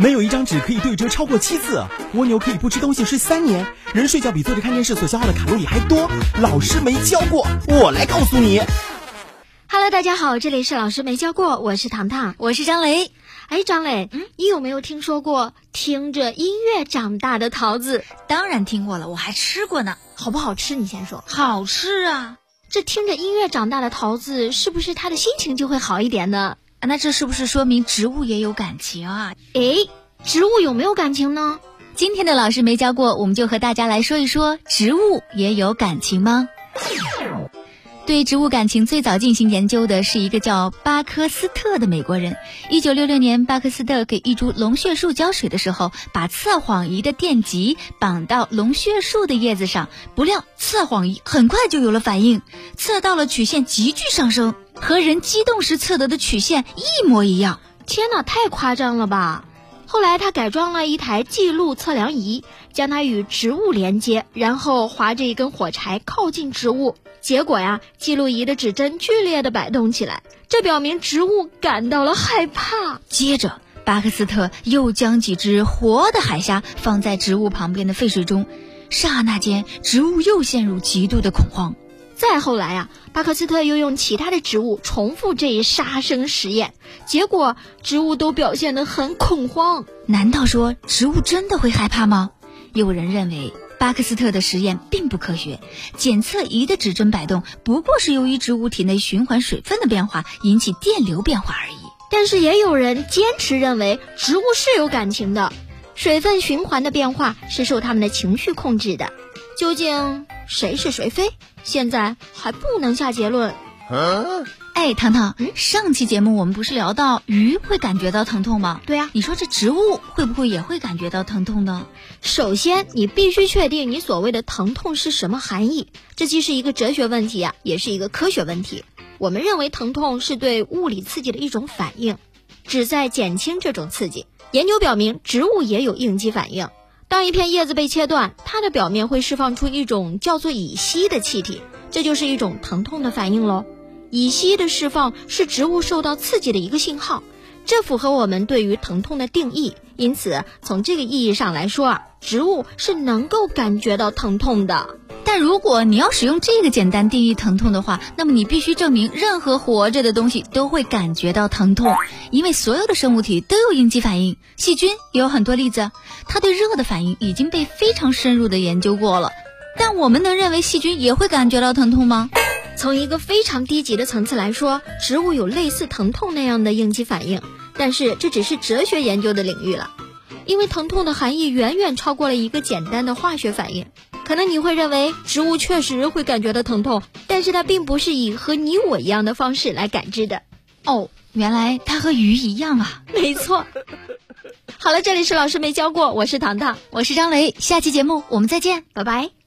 没有一张纸可以对折超过七次，蜗牛可以不吃东西睡三年，人睡觉比坐着看电视所消耗的卡路里还多。老师没教过，我来告诉你。Hello，大家好，这里是老师没教过，我是糖糖，我是张雷。哎，张磊，嗯，你有没有听说过听着音乐长大的桃子？当然听过了，我还吃过呢。好不好吃？你先说。好吃啊！这听着音乐长大的桃子，是不是他的心情就会好一点呢？啊，那这是不是说明植物也有感情啊？诶，植物有没有感情呢？今天的老师没教过，我们就和大家来说一说，植物也有感情吗？对植物感情最早进行研究的是一个叫巴克斯特的美国人。一九六六年，巴克斯特给一株龙血树浇水的时候，把测谎仪的电极绑到龙血树的叶子上，不料测谎仪很快就有了反应，测到了曲线急剧上升，和人激动时测得的曲线一模一样。天哪，太夸张了吧！后来他改装了一台记录测量仪，将它与植物连接，然后划着一根火柴靠近植物。结果呀，记录仪的指针剧烈地摆动起来，这表明植物感到了害怕。接着，巴克斯特又将几只活的海虾放在植物旁边的沸水中，刹那间，植物又陷入极度的恐慌。再后来啊，巴克斯特又用其他的植物重复这一杀生实验，结果植物都表现得很恐慌。难道说植物真的会害怕吗？有人认为。巴克斯特的实验并不科学，检测仪的指针摆动不过是由于植物体内循环水分的变化引起电流变化而已。但是也有人坚持认为植物是有感情的，水分循环的变化是受它们的情绪控制的。究竟谁是谁非，现在还不能下结论。哎，糖糖，上期节目我们不是聊到鱼会感觉到疼痛吗？对呀，你说这植物会不会也会感觉到疼痛呢？首先，你必须确定你所谓的疼痛是什么含义，这既是一个哲学问题啊，也是一个科学问题。我们认为疼痛是对物理刺激的一种反应，旨在减轻这种刺激。研究表明，植物也有应激反应。当一片叶子被切断，它的表面会释放出一种叫做乙烯的气体，这就是一种疼痛的反应喽。乙烯的释放是植物受到刺激的一个信号，这符合我们对于疼痛的定义。因此，从这个意义上来说啊，植物是能够感觉到疼痛的。但如果你要使用这个简单定义疼痛的话，那么你必须证明任何活着的东西都会感觉到疼痛，因为所有的生物体都有应激反应。细菌也有很多例子，它对热的反应已经被非常深入的研究过了。但我们能认为细菌也会感觉到疼痛吗？从一个非常低级的层次来说，植物有类似疼痛那样的应激反应，但是这只是哲学研究的领域了，因为疼痛的含义远远超过了一个简单的化学反应。可能你会认为植物确实会感觉到疼痛，但是它并不是以和你我一样的方式来感知的。哦，原来它和鱼一样啊！没错。好了，这里是老师没教过，我是糖糖，我是张雷，下期节目我们再见，拜拜。